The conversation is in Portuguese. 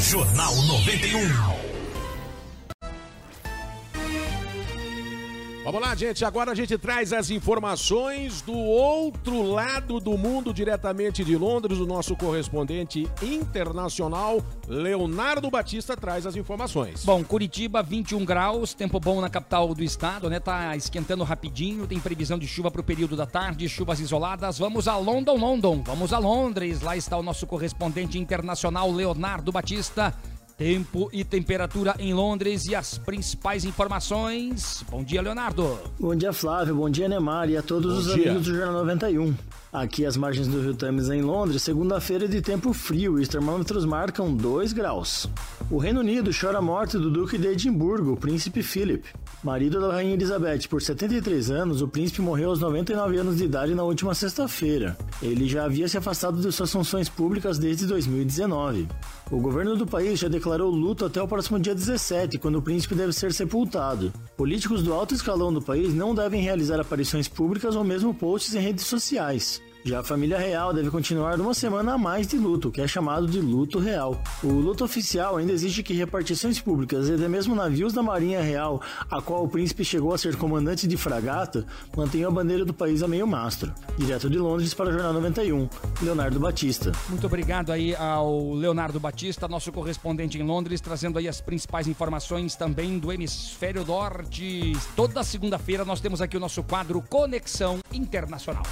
Jornal 91. Vamos lá, gente. Agora a gente traz as informações do outro lado do mundo, diretamente de Londres. O nosso correspondente internacional, Leonardo Batista, traz as informações. Bom, Curitiba, 21 graus, tempo bom na capital do estado, né? Tá esquentando rapidinho, tem previsão de chuva para o período da tarde, chuvas isoladas. Vamos a London, London. Vamos a Londres. Lá está o nosso correspondente internacional, Leonardo Batista. Tempo e temperatura em Londres e as principais informações. Bom dia, Leonardo. Bom dia, Flávio. Bom dia, Neymar e a todos Bom os dia. amigos do Jornal 91. Aqui às margens do Rio Thames em Londres, segunda-feira de tempo frio e os termômetros marcam 2 graus. O Reino Unido chora a morte do Duque de Edimburgo, o príncipe Philip. Marido da Rainha Elizabeth por 73 anos, o príncipe morreu aos 99 anos de idade na última sexta-feira. Ele já havia se afastado de suas funções públicas desde 2019. O governo do país já declarou luto até o próximo dia 17, quando o príncipe deve ser sepultado. Políticos do alto escalão do país não devem realizar aparições públicas ou mesmo posts em redes sociais. Já a família real deve continuar uma semana a mais de luto, que é chamado de luto real. O luto oficial ainda exige que repartições públicas e até mesmo navios da Marinha Real, a qual o príncipe chegou a ser comandante de fragata, mantenham a bandeira do país a meio mastro. Direto de Londres para o Jornal 91, Leonardo Batista. Muito obrigado aí ao Leonardo Batista, nosso correspondente em Londres, trazendo aí as principais informações também do hemisfério norte. Toda segunda-feira nós temos aqui o nosso quadro Conexão Internacional.